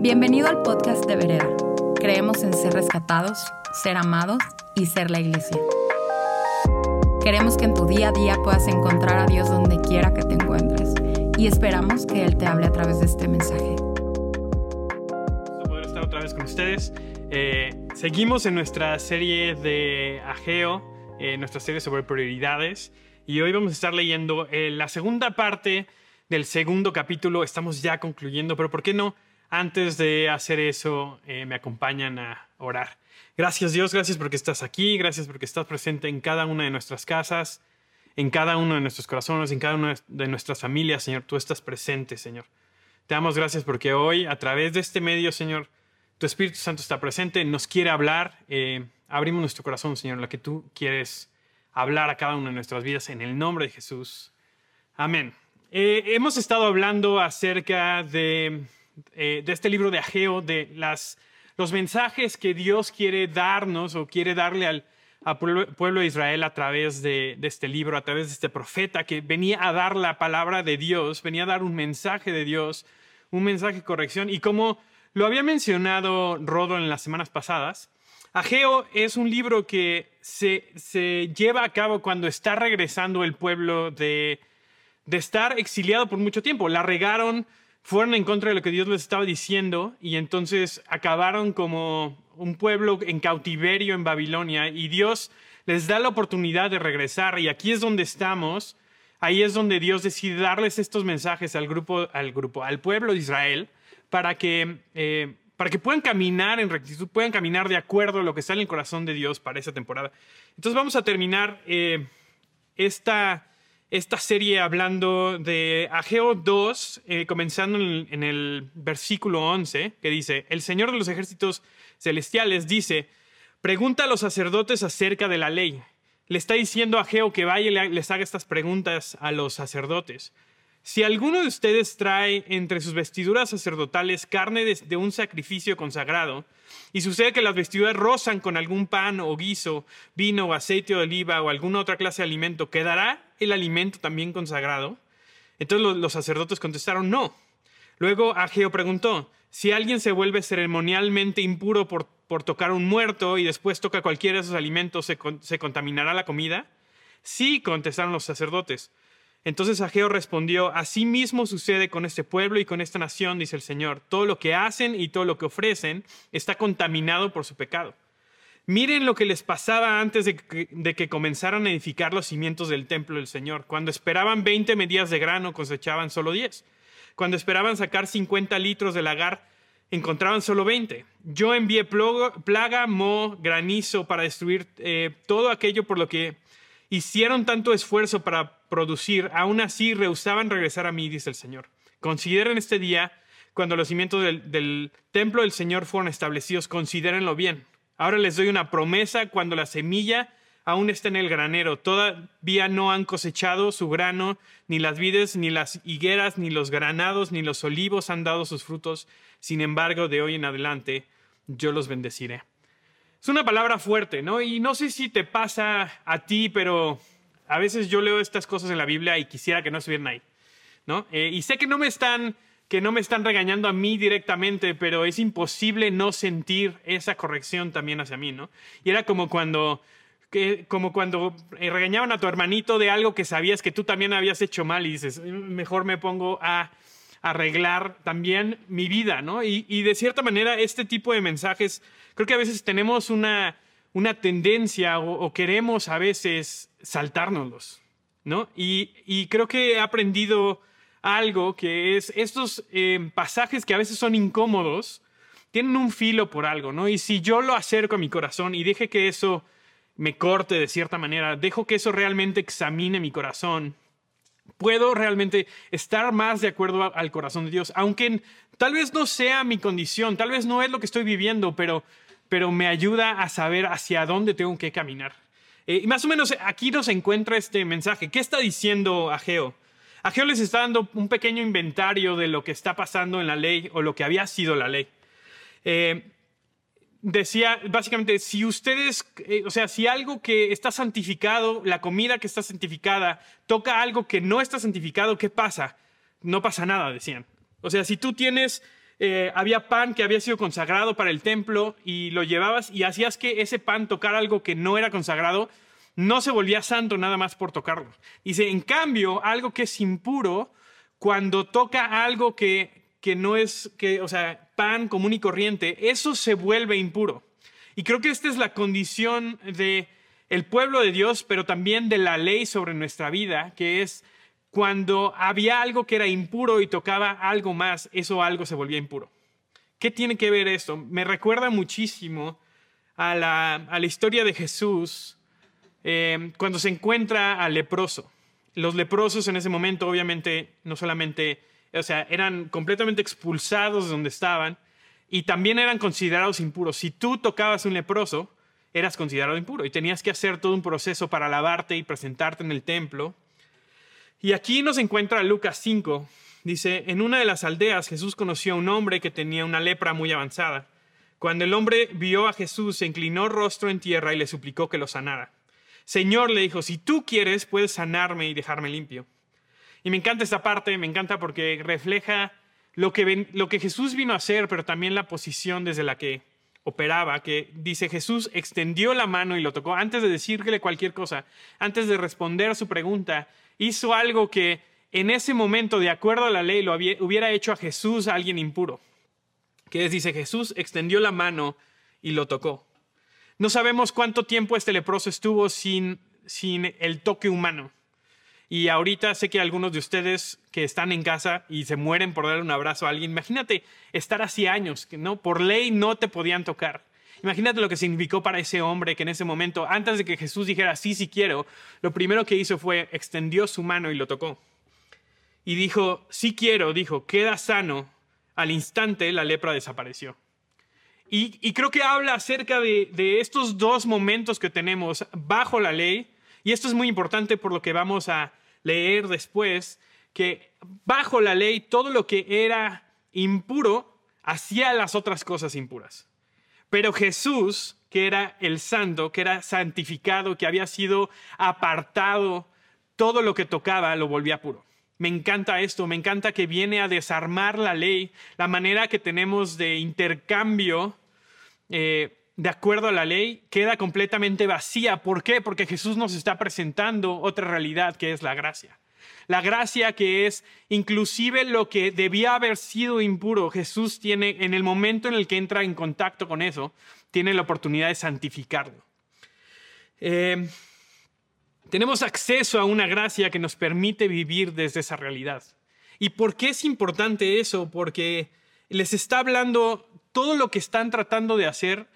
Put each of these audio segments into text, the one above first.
Bienvenido al podcast de Vereda. Creemos en ser rescatados, ser amados y ser la iglesia. Queremos que en tu día a día puedas encontrar a Dios donde quiera que te encuentres y esperamos que Él te hable a través de este mensaje. poder estar otra vez con ustedes. Eh, seguimos en nuestra serie de Ageo, eh, nuestra serie sobre prioridades, y hoy vamos a estar leyendo eh, la segunda parte del segundo capítulo. Estamos ya concluyendo, pero ¿por qué no? Antes de hacer eso, eh, me acompañan a orar. Gracias Dios, gracias porque estás aquí, gracias porque estás presente en cada una de nuestras casas, en cada uno de nuestros corazones, en cada una de nuestras familias, Señor. Tú estás presente, Señor. Te damos gracias porque hoy, a través de este medio, Señor, tu Espíritu Santo está presente, nos quiere hablar. Eh, abrimos nuestro corazón, Señor, lo que tú quieres hablar a cada una de nuestras vidas en el nombre de Jesús. Amén. Eh, hemos estado hablando acerca de, eh, de este libro de Ageo, de las, los mensajes que Dios quiere darnos o quiere darle al, pueblo, de Israel a través de, este libro, a través de este profeta que venía a dar la palabra de Dios, venía a dar un mensaje de Dios, un mensaje de corrección. Y como lo había mencionado Rodo en las semanas pasadas, Ageo es un libro que se, se lleva a cabo cuando está regresando el pueblo de, de estar exiliado por mucho tiempo. La regaron, fueron en contra de lo que Dios les estaba diciendo y entonces acabaron como un pueblo en cautiverio en Babilonia y Dios les da la oportunidad de regresar y aquí es donde estamos. Ahí es donde Dios decide darles estos mensajes al grupo, al grupo, al pueblo de Israel para que, eh, para que puedan caminar en rectitud, puedan caminar de acuerdo a lo que está en el corazón de Dios para esa temporada. Entonces vamos a terminar eh, esta, esta serie hablando de Ageo 2, eh, comenzando en en el, versículo 11, que dice, el Señor de los ejércitos celestiales dice, pregunta a los sacerdotes acerca de la ley. Le está diciendo a Ageo que vaya y les haga estas preguntas a los sacerdotes. Si alguno de ustedes trae entre sus vestiduras sacerdotales carne de, un sacrificio consagrado, y sucede que las vestiduras rozan con algún pan o guiso, vino o aceite de oliva o alguna otra clase de alimento, ¿quedará el alimento también consagrado? Entonces los, los sacerdotes contestaron no. Luego Ageo preguntó, si alguien se vuelve ceremonialmente impuro por, por, tocar un muerto y después toca cualquiera de esos alimentos, ¿se, ¿se contaminará la comida? Sí, contestaron los sacerdotes. Entonces Ageo respondió, así mismo sucede con este pueblo y con esta nación, dice el Señor. Todo lo que hacen y todo lo que ofrecen está contaminado por su pecado. Miren lo que les pasaba antes de que, comenzaran a edificar los cimientos del templo del Señor. Cuando esperaban 20 medidas de grano, cosechaban solo 10. Cuando esperaban sacar 50 litros de lagar, encontraban solo 20. Yo envié plaga, mo, granizo para destruir eh, todo aquello por lo que hicieron tanto esfuerzo para producir, aún así rehusaban regresar a mí, dice el Señor. Consideren este día, cuando los cimientos del, templo del Señor fueron establecidos, considérenlo bien. Ahora les doy una promesa, cuando la semilla aún está en el granero, todavía no han cosechado su grano, ni las vides, ni las higueras, ni los granados, ni los olivos han dado sus frutos. Sin embargo, de hoy en adelante, yo los bendeciré. Es una palabra fuerte, ¿no? Y no sé si te pasa a ti, pero a veces yo leo estas cosas en la Biblia y quisiera que no estuvieran ahí, ¿no? Eh, y sé que no me están que no me están regañando a mí directamente, pero es imposible no sentir esa corrección también hacia mí, ¿no? Y era como cuando como cuando regañaban a tu hermanito de algo que sabías que tú también habías hecho mal y dices, mejor me pongo a arreglar también mi vida, ¿no? Y, de cierta manera este tipo de mensajes, creo que a veces tenemos una, una tendencia o, queremos a veces saltárnoslos, ¿no? Y, y, creo que he aprendido algo que es estos eh, pasajes que a veces son incómodos, tienen un filo por algo, ¿no? Y si yo lo acerco a mi corazón y deje que eso me corte de cierta manera, dejo que eso realmente examine mi corazón, puedo realmente estar más de acuerdo al corazón de Dios, aunque tal vez no sea mi condición, tal vez no es lo que estoy viviendo, pero, pero me ayuda a saber hacia dónde tengo que caminar. Eh, y más o menos aquí nos encuentra este mensaje. ¿Qué está diciendo Ageo? Ageo les está dando un pequeño inventario de lo que está pasando en la ley o lo que había sido la ley. Eh, decía básicamente, si ustedes, eh, o sea, si algo que está santificado, la comida que está santificada, toca algo que no está santificado, ¿qué pasa? No pasa nada, decían. O sea, si tú tienes, eh, había pan que había sido consagrado para el templo y lo llevabas y hacías que ese pan tocara algo que no era consagrado, no se volvía santo nada más por tocarlo. Dice, en cambio, algo que es impuro, cuando toca algo que, que no es, que, o sea, pan común y corriente, eso se vuelve impuro. Y creo que esta es la condición de el pueblo de Dios, pero también de la ley sobre nuestra vida, que es cuando había algo que era impuro y tocaba algo más, eso algo se volvía impuro. ¿Qué tiene que ver esto? Me recuerda muchísimo a la, a la historia de Jesús eh, cuando se encuentra al leproso. Los leprosos en ese momento, obviamente, no solamente, o sea, eran completamente expulsados de donde estaban y también eran considerados impuros. Si tú tocabas un leproso, eras considerado impuro y tenías que hacer todo un proceso para lavarte y presentarte en el templo. Y aquí nos encuentra Lucas 5. Dice, en una de las aldeas Jesús conoció a un hombre que tenía una lepra muy avanzada. Cuando el hombre vio a Jesús, se inclinó rostro en tierra y le suplicó que lo sanara. Señor, le dijo, si tú quieres, puedes sanarme y dejarme limpio. Y me encanta esta parte, me encanta porque refleja lo que, Jesús vino a hacer, pero también la posición desde la que operaba, que dice Jesús extendió la mano y lo tocó antes de decirle cualquier cosa, antes de responder su pregunta, hizo algo que en ese momento, de acuerdo a la ley, lo hubiera hecho a Jesús a alguien impuro. Que es, dice, Jesús extendió la mano y lo tocó. No sabemos cuánto tiempo este leproso estuvo sin el toque humano. Y ahorita sé que algunos de ustedes que están en casa y se mueren por dar un abrazo a alguien, imagínate estar así años, que no, por ley no te podían tocar. Imagínate lo que significó para ese hombre que en ese momento, antes de que Jesús dijera sí, sí quiero, lo primero que hizo fue extendió su mano y lo tocó. Y dijo, sí quiero, dijo, queda sano. Al instante la lepra desapareció. Y, creo que habla acerca de estos dos momentos que tenemos bajo la ley, y esto es muy importante por lo que vamos a leer después, que bajo la ley todo lo que era impuro hacía las otras cosas impuras. Pero Jesús, que era el santo, que era santificado, que había sido apartado, todo lo que tocaba lo volvía puro. Me encanta esto, me encanta que viene a desarmar la ley, la manera que tenemos de intercambio eh, de acuerdo a la ley queda completamente vacía. ¿Por qué? Porque Jesús nos está presentando otra realidad que es la gracia. La gracia que es inclusive lo que debía haber sido impuro, Jesús tiene, en el momento en el que entra en contacto con eso, tiene la oportunidad de santificarlo. Eh, tenemos acceso a una gracia que nos permite vivir desde esa realidad. ¿Y por qué es importante eso? Porque les está hablando todo lo que están tratando de hacer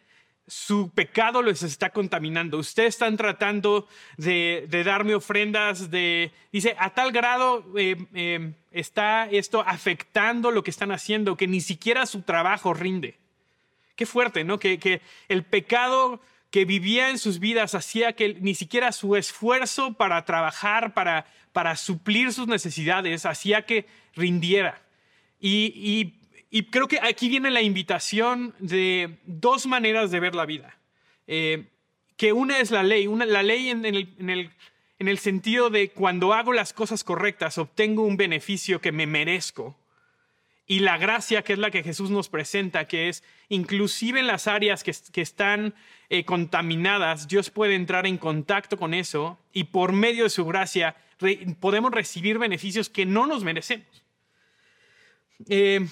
su pecado les está contaminando. Ustedes están tratando de, darme ofrendas dice, a tal grado eh, eh, está esto afectando lo que están haciendo que ni siquiera su trabajo rinde. Qué fuerte, ¿no? Que, el pecado que vivía en sus vidas hacía que ni siquiera su esfuerzo para trabajar, para, suplir sus necesidades, hacía que rindiera. Y y creo que aquí viene la invitación de dos maneras de ver la vida. Eh, que una es la ley, una, la ley en, el, en, el, sentido de cuando hago las cosas correctas obtengo un beneficio que me merezco. Y la gracia, que es la que Jesús nos presenta, que es inclusive en las áreas que, que están eh, contaminadas, Dios puede entrar en contacto con eso y por medio de su gracia podemos recibir beneficios que no nos merecemos. Eh,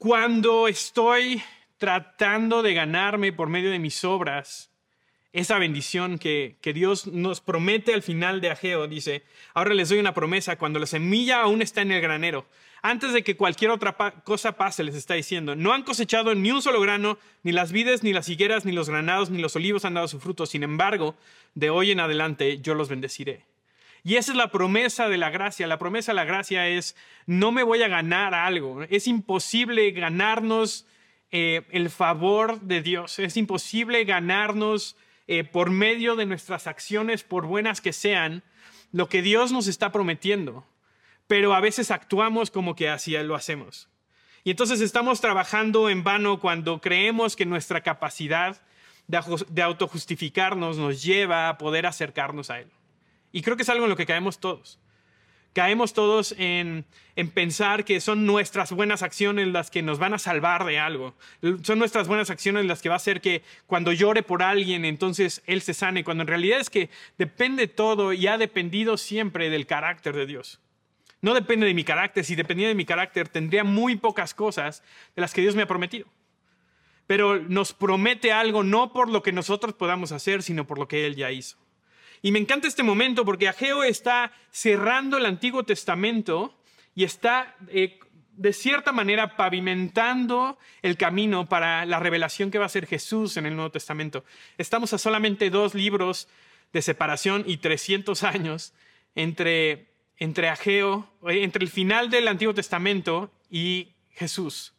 cuando estoy tratando de ganarme por medio de mis obras esa bendición que, Dios nos promete al final de Ageo, dice, ahora les doy una promesa, cuando la semilla aún está en el granero, antes de que cualquier otra cosa pase, les está diciendo, no han cosechado ni un solo grano, ni las vides, ni las higueras, ni los granados, ni los olivos han dado su fruto, sin embargo, de hoy en adelante yo los bendeciré. Y esa es la promesa de la gracia. La promesa de la gracia es, no me voy a ganar algo. Es imposible ganarnos eh, el favor de Dios. Es imposible ganarnos eh, por medio de nuestras acciones, por buenas que sean, lo que Dios nos está prometiendo. Pero a veces actuamos como que así lo hacemos. Y entonces estamos trabajando en vano cuando creemos que nuestra capacidad de autojustificarnos nos lleva a poder acercarnos a Él. Y creo que es algo en lo que caemos todos. Caemos todos en, pensar que son nuestras buenas acciones las que nos van a salvar de algo. Son nuestras buenas acciones las que va a hacer que cuando llore por alguien, entonces Él se sane, cuando en realidad es que depende todo y ha dependido siempre del carácter de Dios. No depende de mi carácter. Si dependiera de mi carácter, tendría muy pocas cosas de las que Dios me ha prometido. Pero nos promete algo no por lo que nosotros podamos hacer, sino por lo que Él ya hizo. Y me encanta este momento porque Ageo está cerrando el Antiguo Testamento y está eh, de cierta manera pavimentando el camino para la revelación que va a ser Jesús en el Nuevo Testamento. Estamos a solamente dos libros de separación y 300 años entre, entre Ageo, eh, entre el final del Antiguo Testamento y Jesús.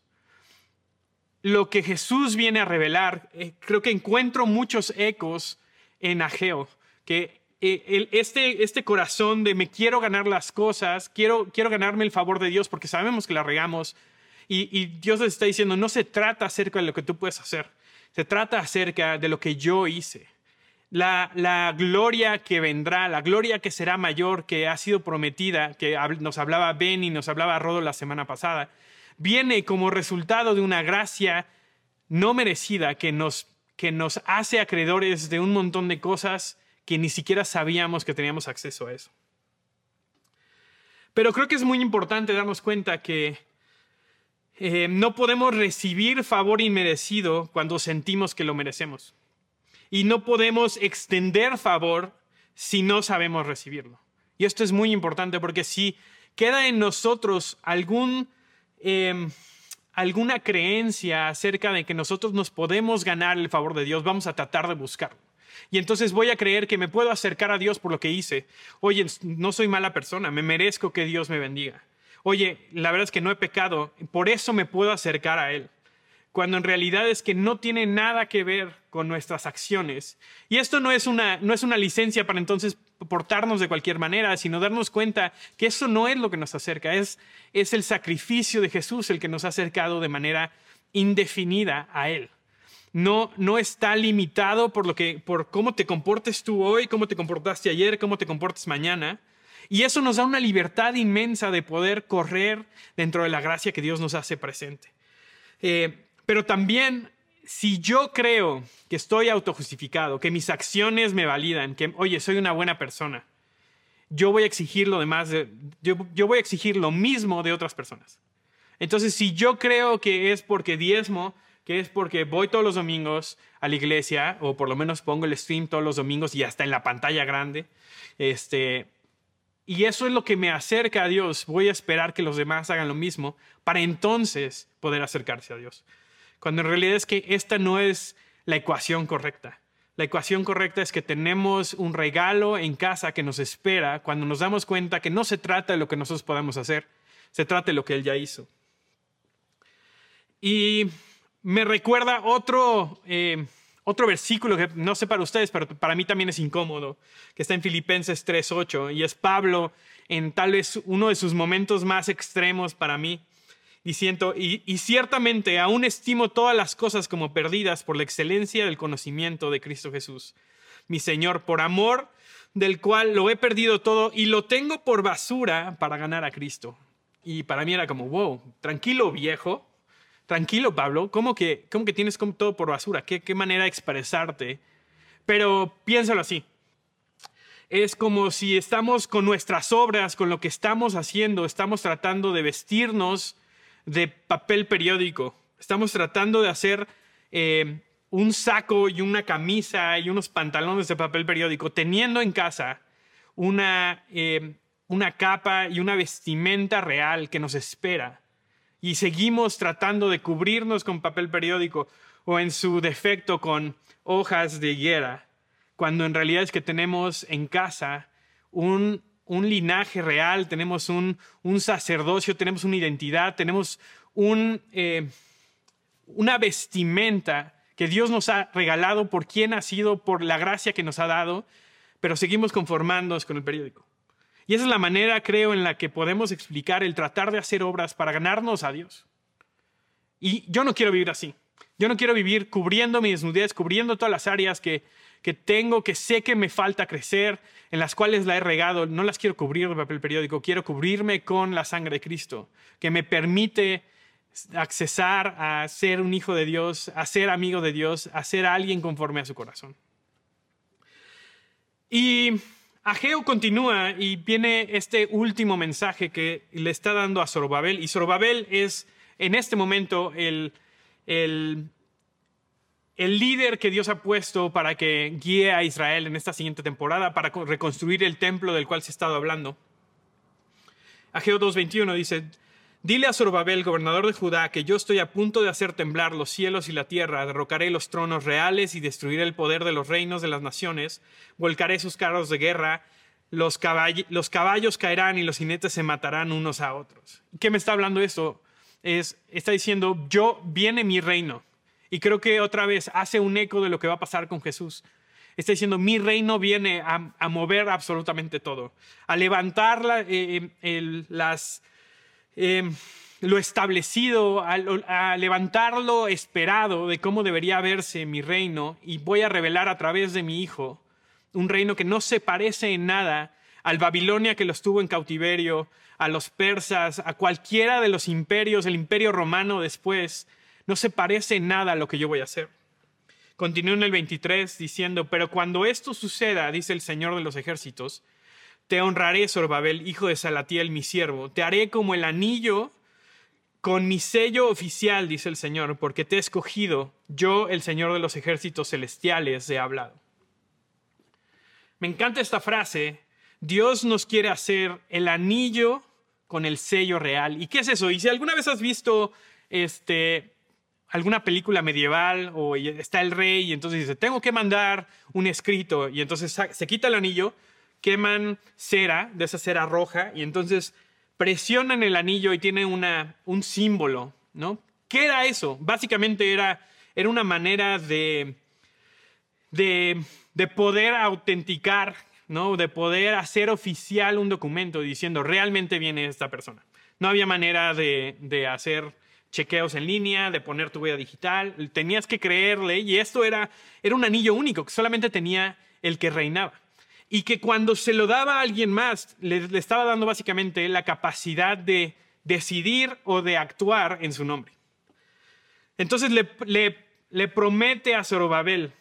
Lo que Jesús viene a revelar, eh, creo que encuentro muchos ecos en Ageo que eh, este, este corazón de me quiero ganar las cosas, quiero, quiero ganarme el favor de Dios porque sabemos que la regamos. Y, Dios les está diciendo, no se trata acerca de lo que tú puedes hacer, se trata acerca de lo que yo hice. La, la, gloria que vendrá, la gloria que será mayor, que ha sido prometida, que nos hablaba Ben y nos hablaba Rodo la semana pasada, viene como resultado de una gracia no merecida que nos, que nos hace acreedores de un montón de cosas que ni siquiera sabíamos que teníamos acceso a eso. Pero creo que es muy importante darnos cuenta que eh, no podemos recibir favor inmerecido cuando sentimos que lo merecemos. Y no podemos extender favor si no sabemos recibirlo. Y esto es muy importante porque si queda en nosotros algún, em, alguna creencia acerca de que nosotros nos podemos ganar el favor de Dios, vamos a tratar de buscarlo. Y entonces voy a creer que me puedo acercar a Dios por lo que hice. Oye, no soy mala persona, me merezco que Dios me bendiga. Oye, la verdad es que no he pecado, por eso me puedo acercar a Él. Cuando en realidad es que no tiene nada que ver con nuestras acciones. Y esto no es una, no es una licencia para entonces portarnos de cualquier manera, sino darnos cuenta que eso no es lo que nos acerca, es, es el sacrificio de Jesús el que nos ha acercado de manera indefinida a Él no, no está limitado por, lo que, por cómo te comportes tú hoy, cómo te comportaste ayer, cómo te comportes mañana. Y eso nos da una libertad inmensa de poder correr dentro de la gracia que Dios nos hace presente. Eh, pero también, si yo creo que estoy autojustificado, que mis acciones me validan, que, oye, soy una buena persona, yo voy a exigir lo demás, yo, yo voy a exigir lo mismo de otras personas. Entonces, si yo creo que es porque diezmo, que es porque voy todos los domingos a la iglesia, o por lo menos pongo el stream todos los domingos y hasta en la pantalla grande. Este, y eso es lo que me acerca a Dios. Voy a esperar que los demás hagan lo mismo para entonces poder acercarse a Dios. Cuando en realidad es que esta no es la ecuación correcta. La ecuación correcta es que tenemos un regalo en casa que nos espera cuando nos damos cuenta que no se trata de lo que nosotros podamos hacer, se trata de lo que Él ya hizo. Y me recuerda otro, eh, otro versículo que no sé para ustedes, pero para mí también es incómodo, que está en Filipenses 3.8 y es Pablo en tal vez uno de sus momentos más extremos para mí, diciendo, y, y ciertamente aún estimo todas las cosas como perdidas por la excelencia del conocimiento de Cristo Jesús, mi Señor, por amor del cual lo he perdido todo y lo tengo por basura para ganar a Cristo. Y para mí era como, wow, tranquilo viejo, tranquilo, Pablo, ¿cómo que, cómo que tienes todo por basura? ¿Qué, ¿Qué manera de expresarte? Pero piénsalo así. Es como si estamos con nuestras obras, con lo que estamos haciendo, estamos tratando de vestirnos de papel periódico. Estamos tratando de hacer eh, un saco y una camisa y unos pantalones de papel periódico, teniendo en casa una, eh, una capa y una vestimenta real que nos espera y seguimos tratando de cubrirnos con papel periódico o en su defecto con hojas de higuera, cuando en realidad es que tenemos en casa un, un linaje real, tenemos un, un, sacerdocio, tenemos una identidad, tenemos eh, una vestimenta que Dios nos ha regalado por quien ha sido, por la gracia que nos ha dado, pero seguimos conformándonos con el periódico. Y esa es la manera, creo, en la que podemos explicar el tratar de hacer obras para ganarnos a Dios. Y yo no quiero vivir así. Yo no quiero vivir cubriendo mi desnudez, cubriendo todas las áreas que, que tengo, que sé que me falta crecer, en las cuales la he regado, no las quiero cubrir de papel periódico, quiero cubrirme con la sangre de Cristo, que me permite accesar a ser un hijo de Dios, a ser amigo de Dios, a ser alguien conforme a su corazón. Y Ageo continúa y viene este último mensaje que le está dando a Zorobabel. Y Zorobabel es en este momento el, el, el, líder que Dios ha puesto para que guíe a Israel en esta siguiente temporada, para reconstruir el templo del cual se ha estado hablando. Ageo 2.21 dice, Dile a Zorobabel, gobernador de Judá, que yo estoy a punto de hacer temblar los cielos y la tierra, derrocaré los tronos reales y destruiré el poder de los reinos de las naciones, volcaré sus carros de guerra, los, los caballos caerán y los jinetes se matarán unos a otros. ¿Qué me está hablando esto? Es, está diciendo, yo viene mi reino. Y creo que otra vez hace un eco de lo que va a pasar con Jesús. Está diciendo, mi reino viene a, mover absolutamente todo, a levantar eh, eh, las Em, lo establecido, a, levantar lo esperado de cómo debería verse mi reino y voy a revelar a través de mi hijo un reino que no se parece en nada al Babilonia que lo estuvo en cautiverio, a los persas, a cualquiera de los imperios, el imperio romano después, no se parece en nada a lo que yo voy a hacer. Continúa en el 23 diciendo, pero cuando esto suceda, dice el Señor de los ejércitos, te honraré, Sorbabel, hijo de Salatiel, mi siervo. Te haré como el anillo con mi sello oficial, dice el Señor, porque te he escogido. Yo, el Señor de los ejércitos celestiales, he hablado. Me encanta esta frase. Dios nos quiere hacer el anillo con el sello real. ¿Y qué es eso? Y si alguna vez has visto este, alguna película medieval o está el rey y entonces dice, tengo que mandar un escrito y entonces se quita el anillo, queman cera, de esa cera roja, y entonces presionan el anillo y tiene una, un símbolo, ¿no? ¿Qué era eso? Básicamente era, era una manera de, de, de poder autenticar, ¿no? De poder hacer oficial un documento diciendo realmente viene esta persona. No había manera de, de hacer chequeos en línea, de poner tu huella digital, tenías que creerle y esto era, era un anillo único que solamente tenía el que reinaba y que cuando se lo daba a alguien más, le, estaba dando básicamente la capacidad de decidir o de actuar en su nombre. Entonces le, promete a Zorobabel,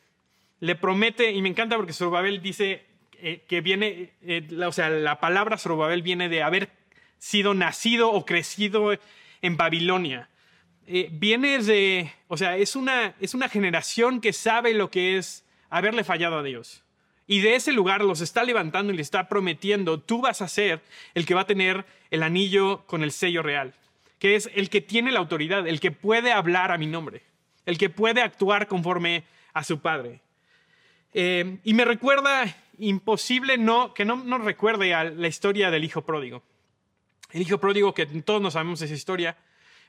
le promete, y me encanta porque Zorobabel dice eh, que viene, eh, o sea, la palabra Zorobabel viene de haber sido nacido o crecido en Babilonia. Eh, viene de, o sea, es una, es una generación que sabe lo que es haberle fallado a Dios. Y de ese lugar los está levantando y le está prometiendo, tú vas a ser el que va a tener el anillo con el sello real, que es el que tiene la autoridad, el que puede hablar a mi nombre, el que puede actuar conforme a su padre. Eh, y me recuerda imposible no, que no nos recuerde a la historia del hijo pródigo. El hijo pródigo, que todos nos sabemos esa historia,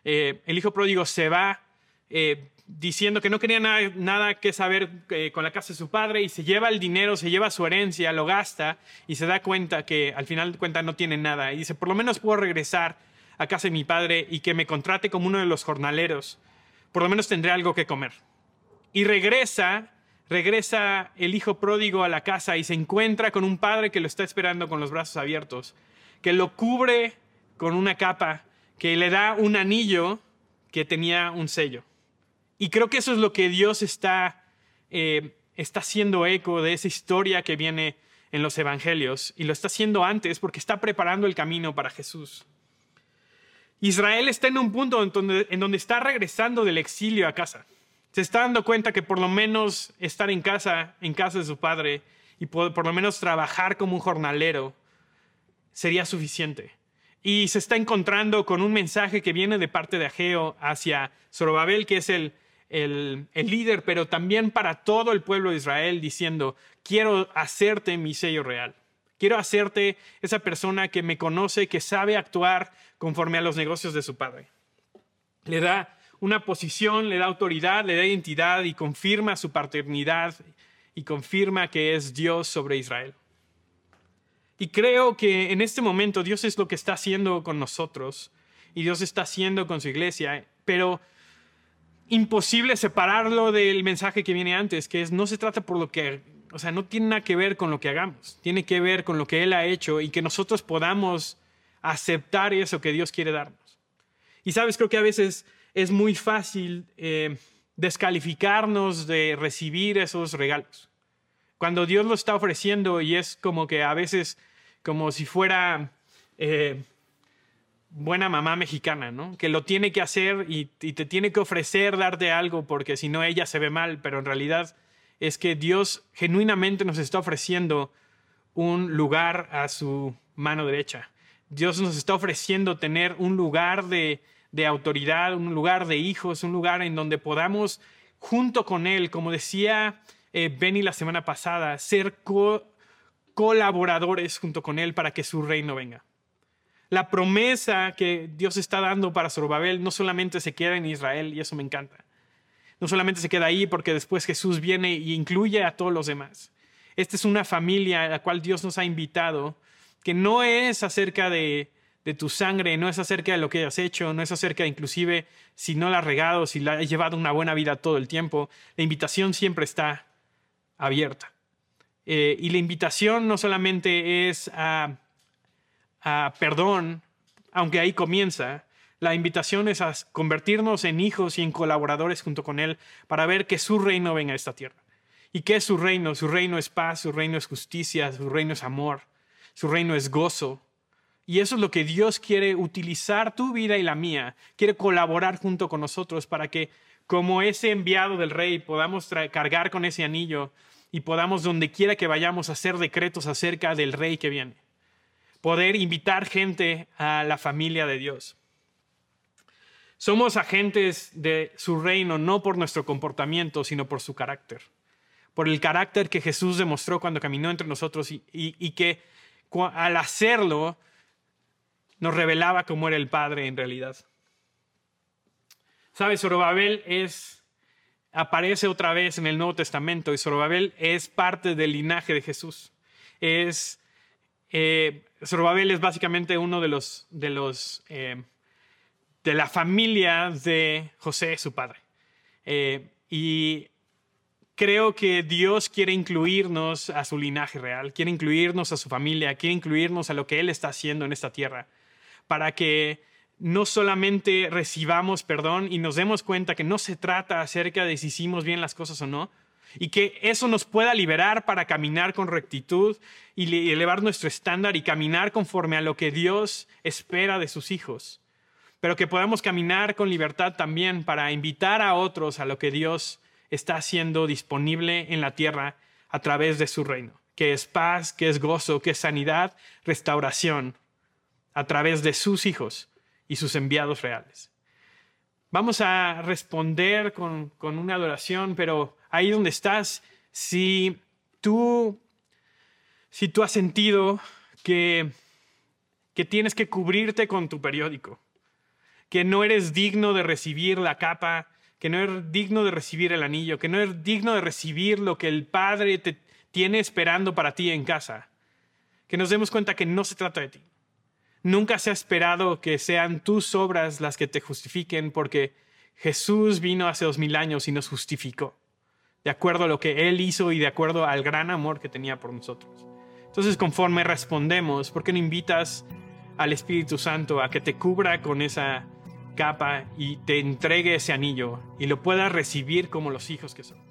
eh, el hijo pródigo se va, eh, diciendo que no quería nada, que saber eh, con la casa de su padre y se lleva el dinero, se lleva su herencia, lo gasta y se da cuenta que al final de cuentas no tiene nada. Y dice, por lo menos puedo regresar a casa de mi padre y que me contrate como uno de los jornaleros. Por lo menos tendré algo que comer. Y regresa, regresa el hijo pródigo a la casa y se encuentra con un padre que lo está esperando con los brazos abiertos, que lo cubre con una capa, que le da un anillo que tenía un sello. Y creo que eso es lo que Dios está, eh, está haciendo eco de esa historia que viene en los evangelios y lo está haciendo antes porque está preparando el camino para Jesús. Israel está en un punto en donde, en donde está regresando del exilio a casa. Se está dando cuenta que por lo menos estar en casa, en casa de su padre, y por, por lo menos trabajar como un jornalero sería suficiente y se está encontrando con un mensaje que viene de parte de Ageo hacia Zorobabel, que es el, el, líder, pero también para todo el pueblo de Israel, diciendo, quiero hacerte mi sello real. Quiero hacerte esa persona que me conoce, que sabe actuar conforme a los negocios de su padre. Le da una posición, le da autoridad, le da identidad y confirma su paternidad y confirma que es Dios sobre Israel. Y creo que en este momento Dios es lo que está haciendo con nosotros y Dios está haciendo con su iglesia, pero imposible separarlo del mensaje que viene antes, que es no se trata por lo que o sea, no tiene nada que ver con lo que hagamos, tiene que ver con lo que Él ha hecho y que nosotros podamos aceptar eso que Dios quiere darnos. Y sabes, creo que a veces es muy fácil eh, descalificarnos de recibir esos regalos. Cuando Dios lo está ofreciendo y es como que a veces como si fuera eh, buena mamá mexicana, ¿no? Que lo tiene que hacer y, y te tiene que ofrecer darte algo porque si no ella se ve mal, pero en realidad es que Dios genuinamente nos está ofreciendo un lugar a su mano derecha. Dios nos está ofreciendo tener un lugar de, autoridad, un lugar de hijos, un lugar en donde podamos, junto con Él, como decía eh, Benny la semana pasada, ser colaboradores junto con Él para que su reino venga. La promesa que Dios está dando para Zorobabel no solamente se queda en Israel, y eso me encanta. No solamente se queda ahí porque después Jesús viene y incluye a todos los demás. Esta es una familia a la cual Dios nos ha invitado, que no es acerca de, tu sangre, no es acerca de lo que has hecho, no es acerca de inclusive si no la has regado, si la has llevado una buena vida todo el tiempo. La invitación siempre está abierta. Eh, y la invitación no solamente es a, a perdón, aunque ahí comienza, la invitación es a convertirnos en hijos y en colaboradores junto con Él para ver que su reino venga a esta tierra. ¿Y qué es su reino? Su reino es paz, su reino es justicia, su reino es amor, su reino es gozo, y eso es lo que Dios quiere utilizar tu vida y la mía. Quiere colaborar junto con nosotros para que como ese enviado del rey podamos cargar con ese anillo y podamos donde quiera que vayamos hacer decretos acerca del rey que viene. Poder invitar gente a la familia de Dios. Somos agentes de su reino no por nuestro comportamiento, sino por su carácter. Por el carácter que Jesús demostró cuando caminó entre nosotros y, que al hacerlo nos revelaba cómo era el Padre en realidad. ¿Sabes? Zorobabel es, aparece otra vez en el Nuevo Testamento y Zorobabel es parte del linaje de Jesús. Es, eh, Zorobabel es básicamente uno de los, de los, eh, de la familia de José, su padre. Eh, y creo que Dios quiere incluirnos a su linaje real, quiere incluirnos a su familia, quiere incluirnos a lo que Él está haciendo en esta tierra para que no solamente recibamos perdón y nos demos cuenta que no se trata acerca de si hicimos bien las cosas o no, y que eso nos pueda liberar para caminar con rectitud y elevar nuestro estándar y caminar conforme a lo que Dios espera de sus hijos, pero que podamos caminar con libertad también para invitar a otros a lo que Dios está haciendo disponible en la tierra a través de su reino, que es paz, que es gozo, que es sanidad, restauración a través de sus hijos y sus enviados reales. Vamos a responder con, una adoración, pero ahí donde estás, si tú, si tú has sentido que, que tienes que cubrirte con tu periódico, que no eres digno de recibir la capa, que no eres digno de recibir el anillo, que no eres digno de recibir lo que el Padre te tiene esperando para ti en casa, que nos demos cuenta que no se trata de ti Nunca se ha esperado que sean tus obras las que te justifiquen, porque Jesús vino hace dos mil años y nos justificó, de acuerdo a lo que Él hizo y de acuerdo al gran amor que tenía por nosotros. Entonces, conforme respondemos, ¿por qué no invitas al Espíritu Santo a que te cubra con esa capa y te entregue ese anillo y lo puedas recibir como los hijos que somos?